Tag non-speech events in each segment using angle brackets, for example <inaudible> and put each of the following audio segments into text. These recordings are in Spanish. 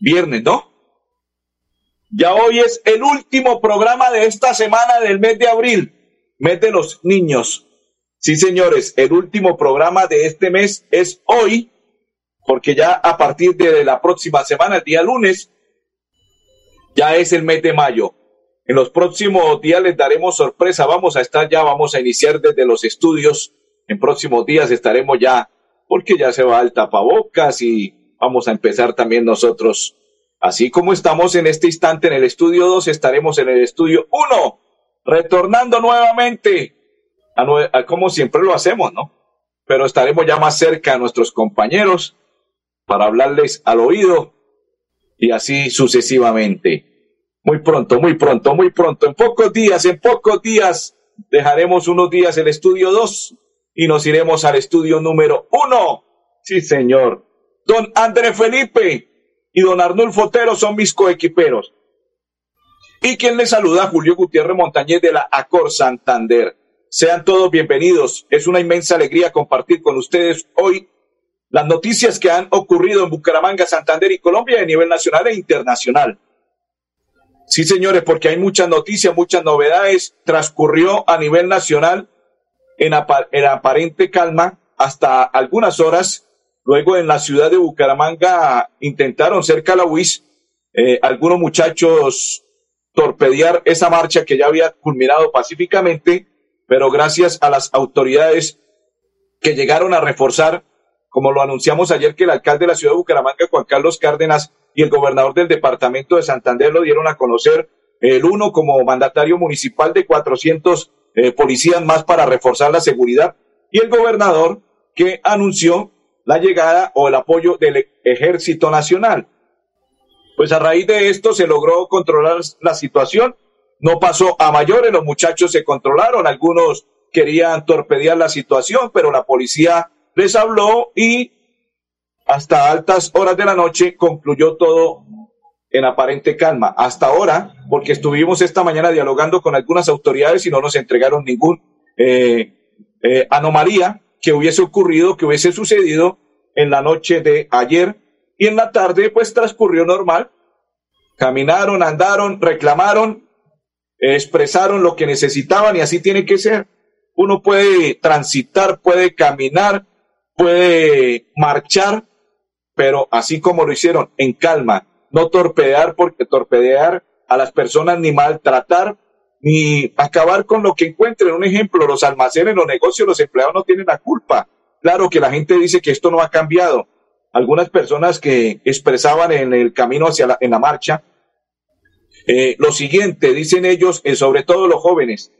viernes, ¿no? Ya hoy es el último programa de esta semana del mes de abril, mes de los niños. Sí, señores, el último programa de este mes es hoy, porque ya a partir de la próxima semana, el día lunes, ya es el mes de mayo. En los próximos días les daremos sorpresa. Vamos a estar ya, vamos a iniciar desde los estudios. En próximos días estaremos ya, porque ya se va el tapabocas y vamos a empezar también nosotros Así como estamos en este instante en el estudio 2, estaremos en el estudio 1, retornando nuevamente a, como siempre lo hacemos, ¿no? Pero estaremos ya más cerca a nuestros compañeros para hablarles al oído y así sucesivamente. Muy pronto, muy pronto, muy pronto, en pocos días, en pocos días, dejaremos unos días el estudio 2 y nos iremos al estudio número 1. Sí, señor. Don André Felipe, y don Arnulfo Otero son mis coequiperos. Y quien les saluda, Julio Gutiérrez Montañez de la Acor Santander. Sean todos bienvenidos. Es una inmensa alegría compartir con ustedes hoy las noticias que han ocurrido en Bucaramanga, Santander y Colombia a nivel nacional e internacional. Sí, señores, porque hay muchas noticias, muchas novedades. Transcurrió a nivel nacional en aparente calma hasta algunas horas Luego en la ciudad de Bucaramanga intentaron ser calawis, eh, algunos muchachos torpedear esa marcha que ya había culminado pacíficamente, pero gracias a las autoridades que llegaron a reforzar, como lo anunciamos ayer que el alcalde de la ciudad de Bucaramanga, Juan Carlos Cárdenas, y el gobernador del departamento de Santander lo dieron a conocer, el uno como mandatario municipal de 400 eh, policías más para reforzar la seguridad, y el gobernador que anunció la llegada o el apoyo del Ejército Nacional. Pues a raíz de esto se logró controlar la situación. No pasó a mayores, los muchachos se controlaron, algunos querían torpedear la situación, pero la policía les habló y hasta altas horas de la noche concluyó todo en aparente calma. Hasta ahora, porque estuvimos esta mañana dialogando con algunas autoridades y no nos entregaron ningún eh, eh, anomalía, que hubiese ocurrido, que hubiese sucedido en la noche de ayer y en la tarde pues transcurrió normal. Caminaron, andaron, reclamaron, expresaron lo que necesitaban y así tiene que ser. Uno puede transitar, puede caminar, puede marchar, pero así como lo hicieron, en calma, no torpedear porque torpedear a las personas ni maltratar ni acabar con lo que encuentren. Un ejemplo, los almacenes, los negocios, los empleados no tienen la culpa. Claro que la gente dice que esto no ha cambiado. Algunas personas que expresaban en el camino hacia la, en la marcha eh, lo siguiente, dicen ellos, eh, sobre todo los jóvenes,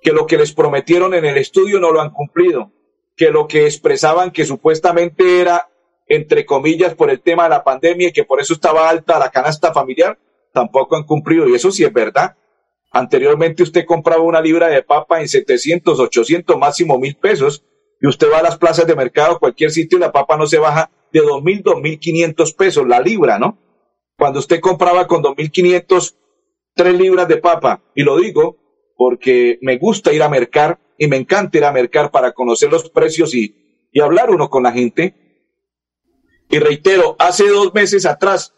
que lo que les prometieron en el estudio no lo han cumplido, que lo que expresaban que supuestamente era, entre comillas, por el tema de la pandemia y que por eso estaba alta la canasta familiar, tampoco han cumplido. Y eso sí es verdad. Anteriormente usted compraba una libra de papa en 700, 800, máximo mil pesos, y usted va a las plazas de mercado, cualquier sitio, y la papa no se baja de dos mil, dos mil quinientos pesos, la libra, ¿no? Cuando usted compraba con dos mil quinientos, tres libras de papa, y lo digo porque me gusta ir a mercar y me encanta ir a mercar para conocer los precios y, y hablar uno con la gente. Y reitero, hace dos meses atrás,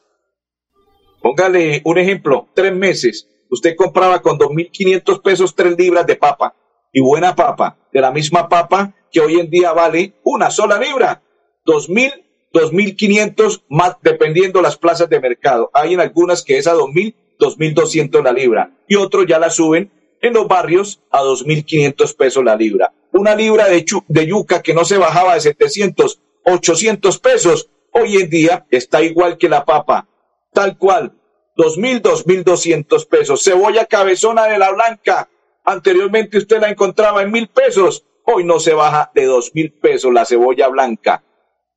póngale un ejemplo, tres meses, usted compraba con 2.500 pesos tres libras de papa y buena papa, de la misma papa que hoy en día vale una sola libra, 2.000, 2.500 más dependiendo las plazas de mercado. Hay en algunas que es a 2.000, 2.200 la libra y otros ya la suben en los barrios a 2.500 pesos la libra. Una libra de, de yuca que no se bajaba de 700, 800 pesos, hoy en día está igual que la papa, tal cual, dos mil, dos mil doscientos pesos. Cebolla cabezona de la blanca. Anteriormente usted la encontraba en mil pesos. Hoy no se baja de dos mil pesos la cebolla blanca.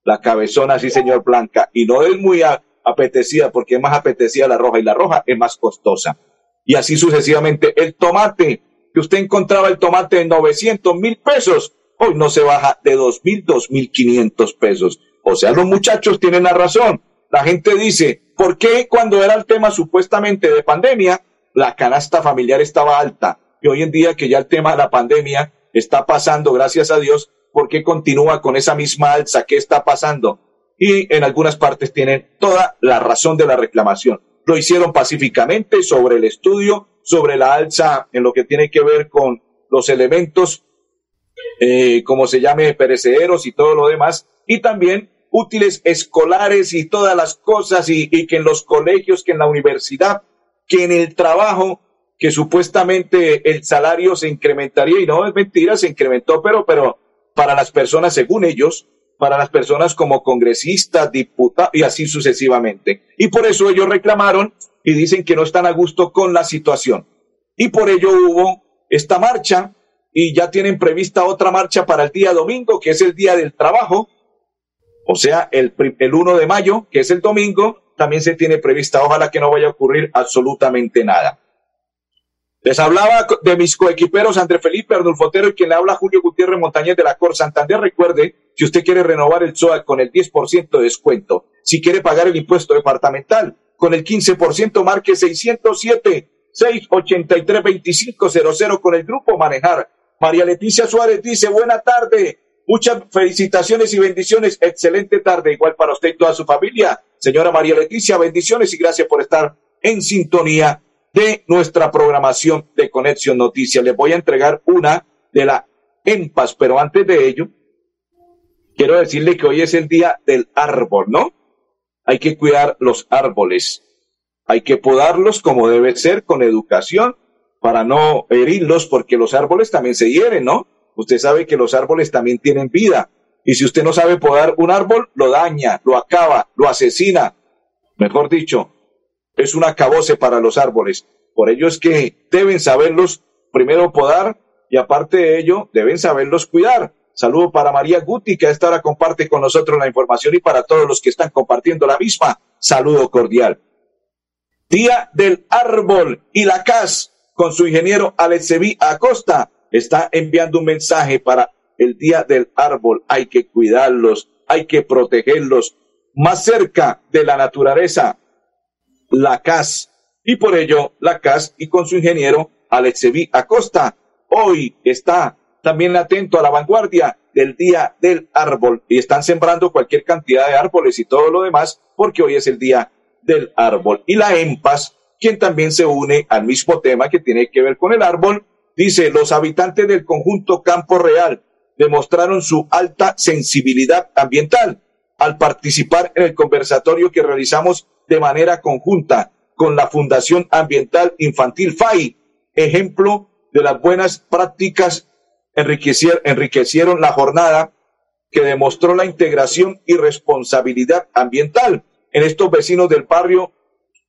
La cabezona, sí señor, blanca. Y no es muy apetecida porque es más apetecida la roja y la roja es más costosa. Y así sucesivamente. El tomate, que usted encontraba el tomate en 900 mil pesos, hoy no se baja de dos mil, dos mil quinientos pesos. O sea, los muchachos tienen la razón. La gente dice, ¿por qué cuando era el tema supuestamente de pandemia, la canasta familiar estaba alta? Y hoy en día que ya el tema de la pandemia está pasando, gracias a Dios, ¿por qué continúa con esa misma alza? ¿Qué está pasando? Y en algunas partes tienen toda la razón de la reclamación. Lo hicieron pacíficamente sobre el estudio, sobre la alza en lo que tiene que ver con los elementos, eh, como se llame, perecederos y todo lo demás, y también útiles escolares y todas las cosas, y, que en los colegios, que en la universidad, que en el trabajo, que supuestamente el salario se incrementaría, y no es mentira, se incrementó, pero, pero para las personas, según ellos, para las personas como congresistas, diputados y así sucesivamente. Y por eso ellos reclamaron y dicen que no están a gusto con la situación. Y por ello hubo esta marcha y ya tienen prevista otra marcha para el día domingo, que es el día del trabajo, o sea, el, el 1 de mayo, que es el domingo, también se tiene prevista. Ojalá que no vaya a ocurrir absolutamente nada. Les hablaba de mis coequiperos André Felipe Arnulfo Otero y quien le habla Julio Gutiérrez Montañez de la Cor Santander. Recuerde, si usted quiere renovar el SOA con el 10% de descuento, si quiere pagar el impuesto departamental con el 15%, marque 607 683 2500 con el grupo Manejar. María Leticia Suárez dice, buena tarde, muchas felicitaciones y bendiciones, excelente tarde, igual para usted y toda su familia. Señora María Leticia, bendiciones y gracias por estar en sintonía de nuestra programación de Conexión Noticias. Les voy a entregar una de la EMPAS, pero antes de ello, quiero decirle que hoy es el día del árbol, ¿no? Hay que cuidar los árboles. Hay que podarlos como debe ser, con educación, para no herirlos, porque los árboles también se hieren, ¿no? Usted sabe que los árboles también tienen vida. Y si usted no sabe podar un árbol, lo daña, lo acaba, lo asesina. Mejor dicho, es un acabose para los árboles. Por ello es que deben saberlos primero podar y aparte de ello deben saberlos cuidar. Saludo para María Guti, que a esta hora comparte con nosotros la información y para todos los que están compartiendo la misma. Saludo cordial. Día del Árbol y la CAS, con su ingeniero Alexevi Acosta, está enviando un mensaje para el Día del Árbol. Hay que cuidarlos, hay que protegerlos más cerca de la naturaleza la CAS. Y por ello, la CAS y con su ingeniero Alexevi Acosta, hoy está también atento a la vanguardia del Día del Árbol y están sembrando cualquier cantidad de árboles y todo lo demás porque hoy es el Día del Árbol. Y la EMPAS, quien también se une al mismo tema que tiene que ver con el árbol, dice, los habitantes del conjunto Campo Real demostraron su alta sensibilidad ambiental al participar en el conversatorio que realizamos de manera conjunta con la Fundación Ambiental Infantil FAI, ejemplo de las buenas prácticas enriquecieron, enriquecieron la jornada que demostró la integración y responsabilidad ambiental en estos vecinos del barrio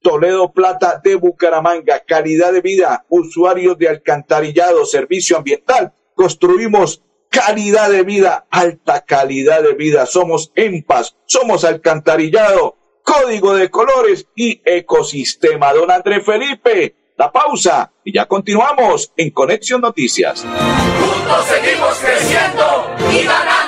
Toledo Plata de Bucaramanga, calidad de vida, usuarios de alcantarillado, servicio ambiental. Construimos calidad de vida, alta calidad de vida. Somos en paz, somos alcantarillado, código de colores y ecosistema. Don André Felipe, la pausa y ya continuamos en Conexión Noticias. Juntos seguimos creciendo y ganando.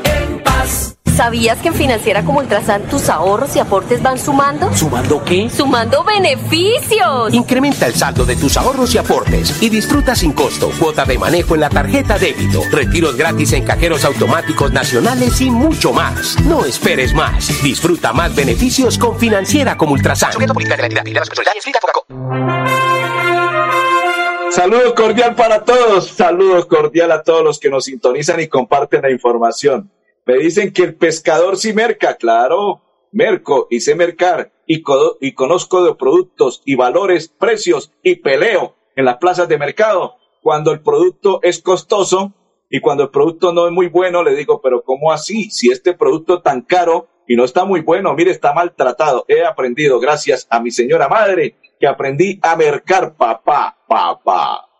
¿Sabías que en Financiera como Ultrasan tus ahorros y aportes van sumando? ¿Sumando qué? ¡Sumando beneficios! Incrementa el saldo de tus ahorros y aportes y disfruta sin costo cuota de manejo en la tarjeta débito, retiros gratis en cajeros automáticos nacionales y mucho más. No esperes más. Disfruta más beneficios con Financiera como Ultrasan. Saludo cordial para todos, saludos cordial a todos los que nos sintonizan y comparten la información. Me dicen que el pescador sí merca, claro, merco y sé mercar y, y conozco de productos y valores, precios y peleo en las plazas de mercado. Cuando el producto es costoso y cuando el producto no es muy bueno, le digo, pero ¿cómo así? Si este producto tan caro y no está muy bueno, mire, está maltratado. He aprendido, gracias a mi señora madre, que aprendí a mercar, papá, papá.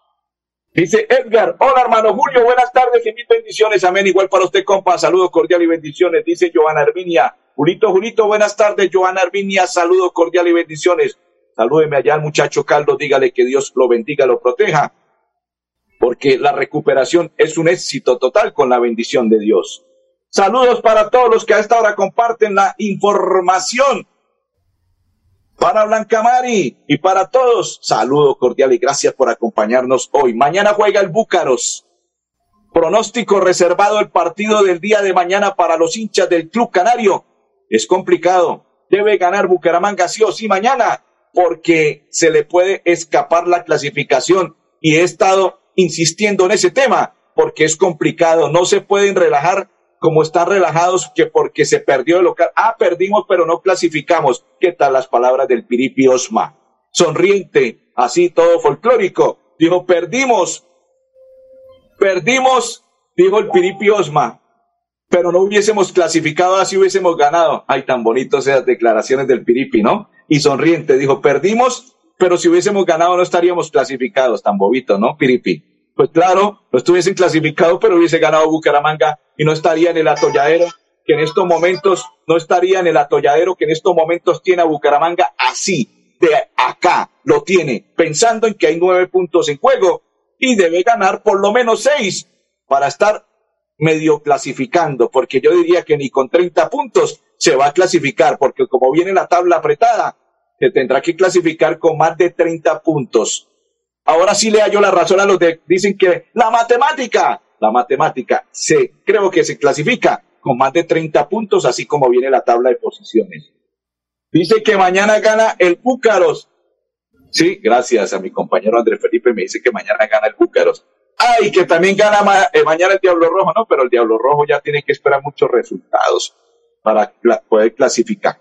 Dice Edgar, hola hermano Julio, buenas tardes y mil bendiciones, amén. Igual para usted, compa, saludos cordial y bendiciones. Dice Joana Herminia, Julito, Julito, buenas tardes, Joana Herminia, saludos cordial y bendiciones. Salúdeme allá al muchacho Caldo, dígale que Dios lo bendiga, lo proteja, porque la recuperación es un éxito total con la bendición de Dios. Saludos para todos los que a esta hora comparten la información para Blanca Mari y para todos, saludo cordial y gracias por acompañarnos hoy. Mañana juega el Búcaros. Pronóstico reservado el partido del día de mañana para los hinchas del Club Canario. Es complicado. Debe ganar Bucaramanga sí o sí mañana porque se le puede escapar la clasificación y he estado insistiendo en ese tema porque es complicado. No se pueden relajar como están relajados que porque se perdió el local. Ah, perdimos, pero no clasificamos. ¿Qué tal las palabras del Piripi Osma? Sonriente, así todo folclórico. Dijo, perdimos. Perdimos, dijo el Piripi Osma. Pero no hubiésemos clasificado así hubiésemos ganado. Ay, tan bonitos esas declaraciones del Piripi, ¿no? Y sonriente, dijo, perdimos, pero si hubiésemos ganado no estaríamos clasificados. Tan bobito, ¿no, Piripi? Pues claro, no estuviesen clasificado, pero hubiese ganado Bucaramanga y no estaría en el atolladero que en estos momentos, no estaría en el atolladero que en estos momentos tiene a Bucaramanga así, de acá, lo tiene, pensando en que hay nueve puntos en juego y debe ganar por lo menos seis para estar medio clasificando, porque yo diría que ni con 30 puntos se va a clasificar, porque como viene la tabla apretada, se tendrá que clasificar con más de 30 puntos. Ahora sí le hallo la razón a los que dicen que la matemática, la matemática, se, creo que se clasifica con más de 30 puntos, así como viene la tabla de posiciones. Dice que mañana gana el Búcaros. Sí, gracias a mi compañero Andrés Felipe, me dice que mañana gana el Búcaros. Ay, que también gana eh, mañana el Diablo Rojo, no, pero el Diablo Rojo ya tiene que esperar muchos resultados para poder clasificar.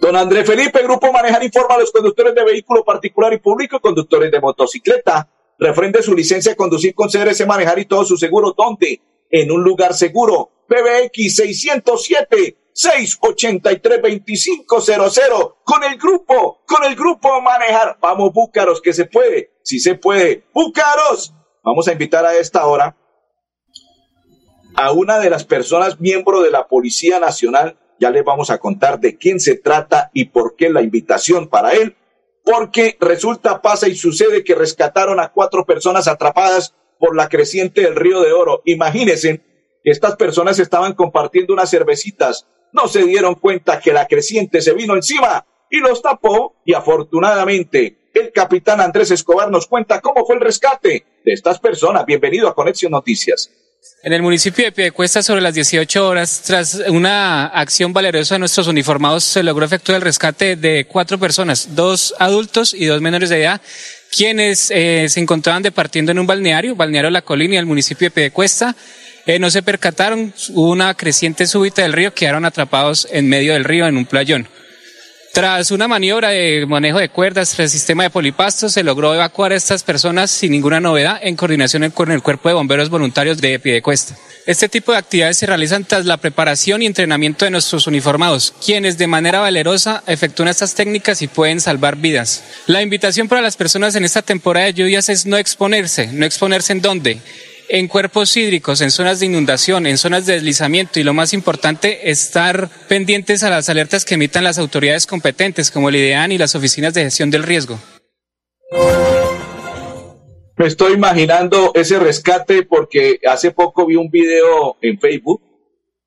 Don Andrés Felipe, Grupo Manejar informa a los conductores de vehículo particular y público conductores de motocicleta. Refrende su licencia de conducir con CRS Manejar y todo su seguro. ¿Dónde? En un lugar seguro. PBX 607 683 2500 con el grupo, con el grupo Manejar. Vamos, Búcaros, que se puede, si se puede. Búcaros. Vamos a invitar a esta hora a una de las personas miembro de la Policía Nacional ya les vamos a contar de quién se trata y por qué la invitación para él. Porque resulta, pasa y sucede que rescataron a cuatro personas atrapadas por la creciente del río de Oro. Imagínense que estas personas estaban compartiendo unas cervecitas. No se dieron cuenta que la creciente se vino encima y los tapó y afortunadamente el capitán Andrés Escobar nos cuenta cómo fue el rescate de estas personas. Bienvenido a Conexión Noticias. En el municipio de Piedecuesta, sobre las 18 horas, tras una acción valerosa de nuestros uniformados, se logró efectuar el rescate de cuatro personas, dos adultos y dos menores de edad, quienes eh, se encontraban departiendo en un balneario, balneario La Colina y el municipio de Piedecuesta. Eh, no se percataron, hubo una creciente súbita del río, quedaron atrapados en medio del río en un playón. Tras una maniobra de manejo de cuerdas el sistema de polipastos, se logró evacuar a estas personas sin ninguna novedad en coordinación con el Cuerpo de Bomberos Voluntarios de Piedecuesta. Este tipo de actividades se realizan tras la preparación y entrenamiento de nuestros uniformados, quienes de manera valerosa efectúan estas técnicas y pueden salvar vidas. La invitación para las personas en esta temporada de lluvias es no exponerse. ¿No exponerse en dónde? En cuerpos hídricos, en zonas de inundación, en zonas de deslizamiento y lo más importante, estar pendientes a las alertas que emitan las autoridades competentes como el IDEAN y las oficinas de gestión del riesgo. Me estoy imaginando ese rescate porque hace poco vi un video en Facebook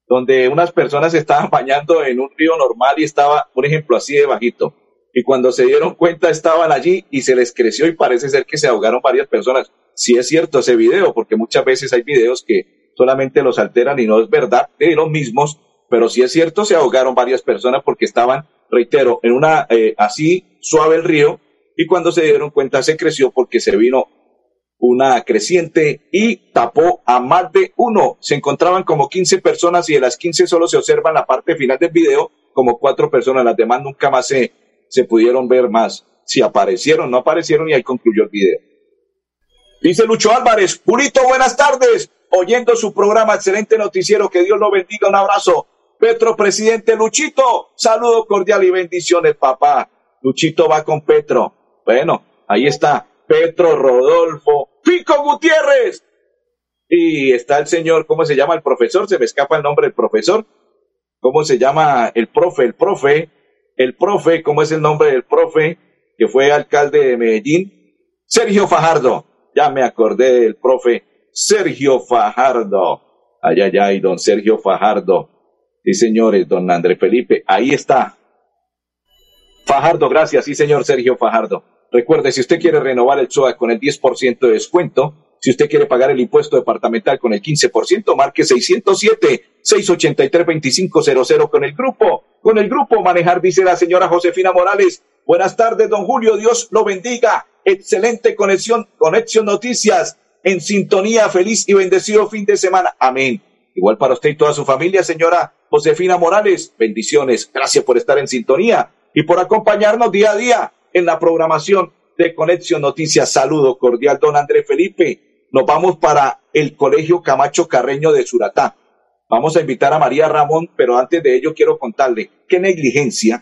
donde unas personas estaban bañando en un río normal y estaba, por ejemplo, así de bajito. Y cuando se dieron cuenta estaban allí y se les creció y parece ser que se ahogaron varias personas. Si es cierto ese video, porque muchas veces hay videos que solamente los alteran y no es verdad de los mismos, pero si es cierto se ahogaron varias personas porque estaban, reitero, en una eh, así suave el río y cuando se dieron cuenta se creció porque se vino una creciente y tapó a más de uno. Se encontraban como 15 personas y de las 15 solo se observa en la parte final del video como cuatro personas. Las demás nunca más se, se pudieron ver más. Si aparecieron, no aparecieron y ahí concluyó el video. Dice Lucho Álvarez, Julito, buenas tardes. Oyendo su programa, excelente noticiero, que Dios lo bendiga, un abrazo. Petro, presidente Luchito, saludo cordial y bendiciones, papá. Luchito va con Petro. Bueno, ahí está. Petro, Rodolfo, Pico Gutiérrez. Y está el señor, ¿cómo se llama el profesor? Se me escapa el nombre del profesor. ¿Cómo se llama el profe? El profe, el profe, ¿cómo es el nombre del profe que fue alcalde de Medellín? Sergio Fajardo. Ya me acordé del profe Sergio Fajardo. Ay, ay, ay, don Sergio Fajardo. Sí, señores, don André Felipe. Ahí está. Fajardo, gracias. Sí, señor Sergio Fajardo. Recuerde, si usted quiere renovar el SOA con el 10% de descuento, si usted quiere pagar el impuesto departamental con el 15%, marque 607-683-2500 con el grupo. Con el grupo manejar, dice la señora Josefina Morales. Buenas tardes, don Julio. Dios lo bendiga. Excelente conexión, conexión noticias. En sintonía, feliz y bendecido fin de semana. Amén. Igual para usted y toda su familia, señora Josefina Morales. Bendiciones. Gracias por estar en sintonía y por acompañarnos día a día en la programación de Conexión Noticias. Saludo cordial, don André Felipe. Nos vamos para el Colegio Camacho Carreño de Suratá. Vamos a invitar a María Ramón, pero antes de ello quiero contarle qué negligencia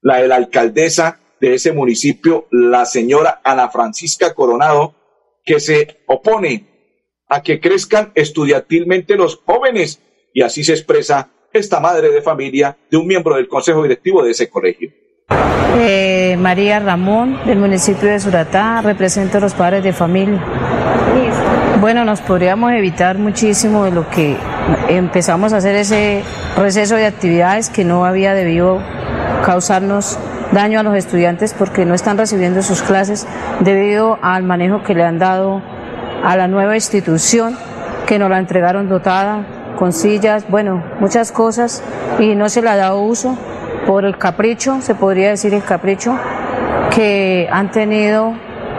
la de la alcaldesa de ese municipio, la señora Ana Francisca Coronado, que se opone a que crezcan estudiantilmente los jóvenes. Y así se expresa esta madre de familia de un miembro del consejo directivo de ese colegio. Eh, María Ramón, del municipio de Suratá, represento a los padres de familia. Bueno, nos podríamos evitar muchísimo de lo que empezamos a hacer ese receso de actividades que no había debido causarnos daño a los estudiantes porque no están recibiendo sus clases debido al manejo que le han dado a la nueva institución que nos la entregaron dotada con sillas, bueno, muchas cosas y no se le ha dado uso por el capricho, se podría decir el capricho, que han tenido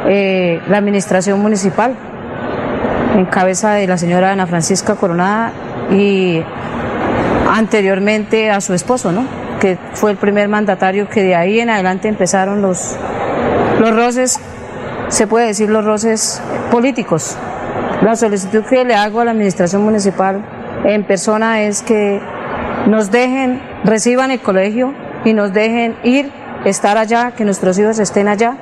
eh, la administración municipal en cabeza de la señora Ana Francisca Coronada y anteriormente a su esposo, ¿no? que fue el primer mandatario que de ahí en adelante empezaron los, los roces, se puede decir los roces políticos. La solicitud que le hago a la administración municipal en persona es que nos dejen, reciban el colegio y nos dejen ir, estar allá, que nuestros hijos estén allá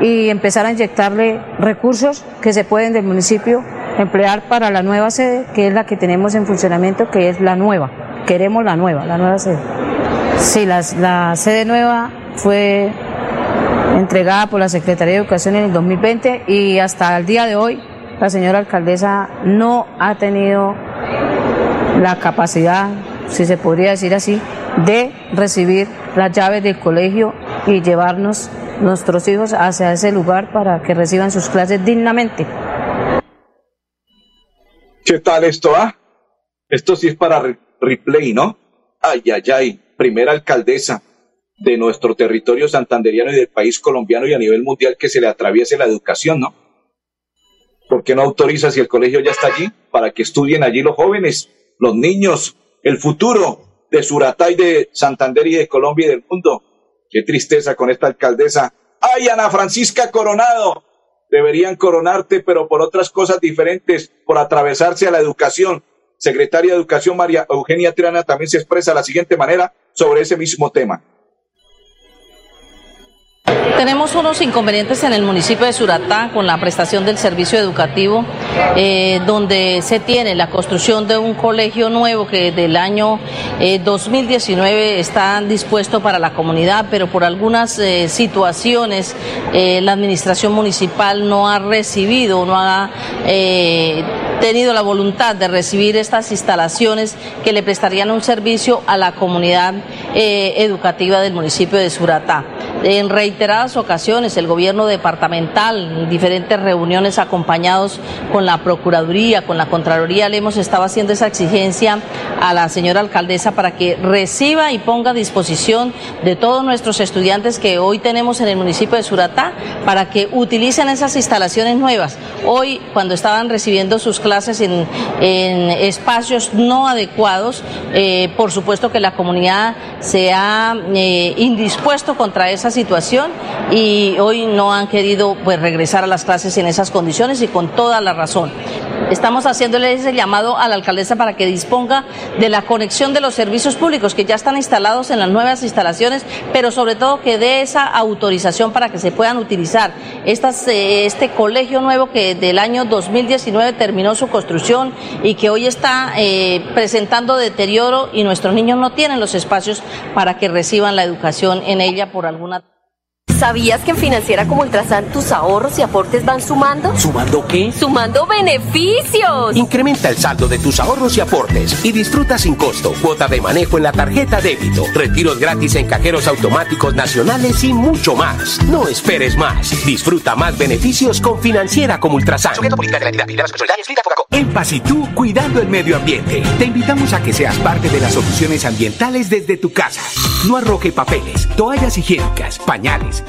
y empezar a inyectarle recursos que se pueden del municipio emplear para la nueva sede, que es la que tenemos en funcionamiento, que es la nueva. Queremos la nueva, la nueva sede. Sí, la, la sede nueva fue entregada por la Secretaría de Educación en el 2020 y hasta el día de hoy la señora alcaldesa no ha tenido la capacidad si se podría decir así, de recibir las llaves del colegio y llevarnos nuestros hijos hacia ese lugar para que reciban sus clases dignamente. ¿Qué tal esto, ah? Esto sí es para replay, ¿no? Ay, ay, ay, primera alcaldesa de nuestro territorio santanderiano y del país colombiano y a nivel mundial que se le atraviese la educación, ¿no? ¿Por qué no autoriza si el colegio ya está allí para que estudien allí los jóvenes, los niños, el futuro de Suratá y de Santander y de Colombia y del mundo. Qué tristeza con esta alcaldesa. ¡Ay, Ana Francisca Coronado! Deberían coronarte, pero por otras cosas diferentes, por atravesarse a la educación. Secretaria de Educación María Eugenia Triana también se expresa de la siguiente manera sobre ese mismo tema. Tenemos unos inconvenientes en el municipio de Suratá con la prestación del servicio educativo, eh, donde se tiene la construcción de un colegio nuevo que del año 2019 eh, está dispuesto para la comunidad, pero por algunas eh, situaciones la administración municipal no ha recibido, no ha tenido la voluntad de recibir estas instalaciones que le prestarían un servicio a la comunidad eh, educativa del municipio de Suratá. En reiteradas ocasiones el gobierno departamental, en diferentes reuniones acompañados con la Procuraduría, con la Contraloría, le hemos estado haciendo esa exigencia a la señora alcaldesa para que reciba y ponga a disposición de todos nuestros estudiantes que hoy tenemos en el municipio de Suratá para que utilicen esas instalaciones nuevas. Hoy, cuando estaban recibiendo sus clases en, espacios no adecuados, eh, por supuesto que la comunidad se ha eh, indispuesto contra esa situación y hoy no han querido pues regresar a las clases en esas condiciones y con toda la razón. Estamos haciéndole ese llamado a la alcaldesa para que disponga de la conexión de los servicios públicos que ya están instalados en las nuevas instalaciones, pero sobre todo que dé esa autorización para que se puedan utilizar. Estas, eh, este colegio nuevo que del año 2019 terminó su construcción y que hoy está eh, presentando deterioro y nuestros niños no tienen los espacios para que reciban la educación en ella por alguna ¿Sabías que en Financiera como Ultrasan tus ahorros y aportes van sumando? ¿Sumando qué? ¡Sumando beneficios! Incrementa el saldo de tus ahorros y aportes y disfruta sin costo cuota de manejo en la tarjeta débito, retiros gratis en cajeros automáticos nacionales y mucho más. No esperes más. Disfruta más beneficios con Financiera como Ultrasan. En Paz y tú, cuidando el medio ambiente. Te invitamos a que seas parte de las soluciones ambientales desde tu casa. No arroje papeles, toallas higiénicas, pañales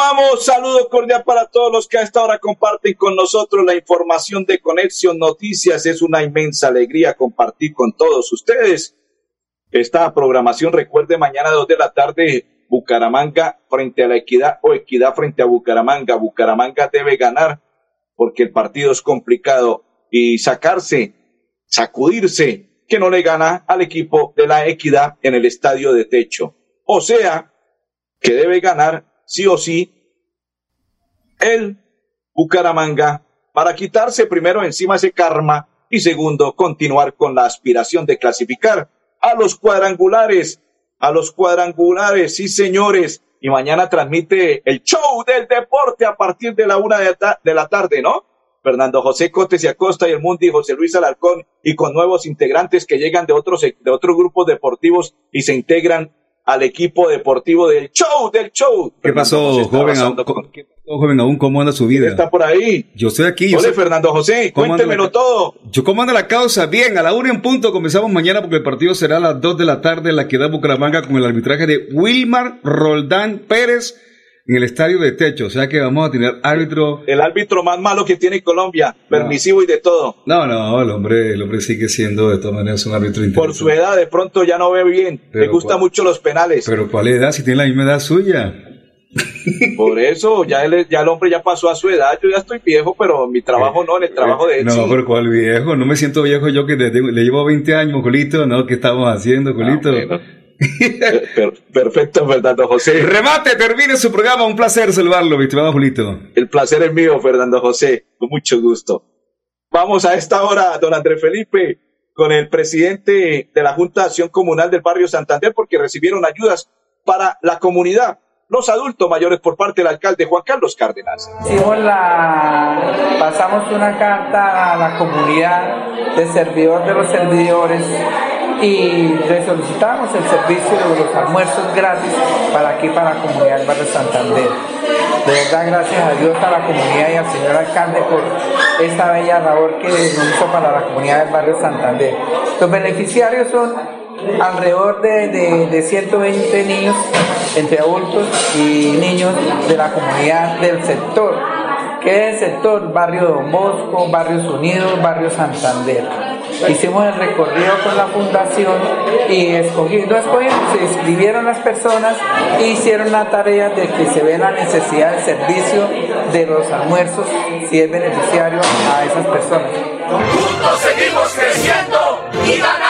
Continuamos, saludo cordial para todos los que a esta hora comparten con nosotros la información de Conexión Noticias. Es una inmensa alegría compartir con todos ustedes esta programación. Recuerde, mañana a dos de la tarde, Bucaramanga frente a la Equidad o Equidad frente a Bucaramanga. Bucaramanga debe ganar porque el partido es complicado y sacarse, sacudirse que no le gana al equipo de la Equidad en el estadio de techo. O sea, que debe ganar sí o sí el Bucaramanga para quitarse primero encima ese karma y segundo continuar con la aspiración de clasificar a los cuadrangulares, a los cuadrangulares, sí señores. Y mañana transmite el show del deporte a partir de la una de, la tarde, ¿no? Fernando José Cotes y Acosta y el Mundi José Luis Alarcón y con nuevos integrantes que llegan de otros, de otros grupos deportivos y se integran al equipo deportivo del show, del show. ¿Qué pasó, joven? ¿Qué pasó, joven? ¿Aún cómo anda su vida? está por ahí? Yo estoy aquí. Hola, Fernando José, cuéntemelo todo. Yo cómo anda la causa. Bien, a la una en punto comenzamos mañana porque el partido será a las dos de la tarde en la que da Bucaramanga con el arbitraje de Wilmar Roldán Pérez en el estadio de techo, o sea que vamos a tener árbitro. El árbitro más malo que tiene Colombia, permisivo y de todo. No, no, el hombre, el hombre sigue siendo de todas maneras un árbitro Por su edad, de pronto ya no ve bien. Le gusta mucho los penales. Pero ¿cuál edad? Si tiene la misma edad suya. <laughs> Por eso, ya el, ya el hombre ya pasó a su edad. Yo ya estoy viejo, pero mi trabajo no, en el trabajo de él. No, pero ¿cuál viejo? No me siento viejo yo que le, llevo 20 años, Julito. ¿no? ¿Qué estamos haciendo, Julito? Ah, <laughs> perfecto, Fernando José. Remate, termine su programa. Un placer saludarlo, mi estimado Julito. El placer es mío, Fernando José. Con mucho gusto. Vamos a esta hora, don Andrés Felipe, con el presidente de la Junta de Acción Comunal del barrio Santander, porque recibieron ayudas para la comunidad los adultos mayores por parte del alcalde Juan Carlos Cárdenas. la, pasamos una carta a la comunidad de servidor de los servidores y le solicitamos el servicio de los almuerzos gratis para aquí, para la comunidad del barrio Santander. De verdad, gracias a Dios, a la comunidad y al señor alcalde por esta bella labor que nos hizo para la comunidad del barrio Santander. Los beneficiarios son alrededor de, de, 120 niños, entre adultos y niños de la comunidad del sector, que es el sector Barrio Don Bosco, Barrios Unidos, Barrio Santander. Hicimos el recorrido con la fundación y escogí, no escogimos, se inscribieron las personas e hicieron la tarea de que se ve la necesidad del servicio de los almuerzos si es beneficiario a esas personas. Juntos seguimos creciendo y ganando.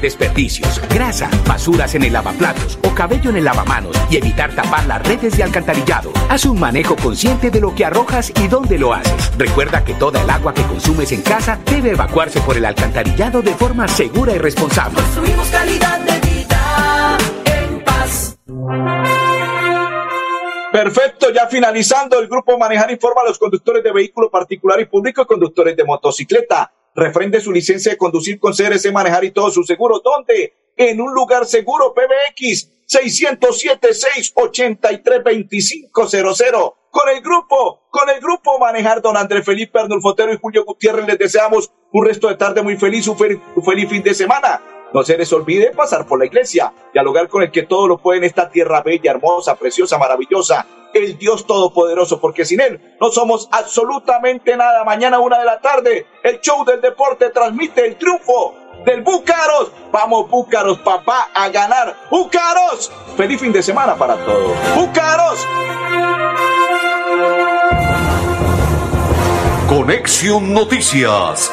desperdicios, grasa, basuras en el lavaplatos o cabello en el lavamanos y evitar tapar las redes de alcantarillado. Haz un manejo consciente de lo que arrojas y dónde lo haces. Recuerda que toda el agua que consumes en casa debe evacuarse por el alcantarillado de forma segura y responsable. Construimos calidad de vida en paz. Perfecto, ya finalizando, el grupo Manejar informa a los conductores de vehículo particular y público y conductores de motocicleta. Refrende su licencia de conducir con CRC Manejar y todos sus seguros. ¿Dónde? En un lugar seguro, PBX 607-683-2500. Con el grupo, con el grupo Manejar, don Andrés Felipe Arnulfotero y Julio Gutiérrez, les deseamos un resto de tarde muy feliz, un, fel- un feliz fin de semana. No se les olvide pasar por la iglesia, dialogar con el que todo lo puede en esta tierra bella, hermosa, preciosa, maravillosa, el Dios Todopoderoso, porque sin Él no somos absolutamente nada. Mañana una de la tarde, el show del deporte transmite el triunfo del Búcaros. Vamos, Búcaros, papá, a ganar. Búcaros. Feliz fin de semana para todos. Búcaros. Conexión Noticias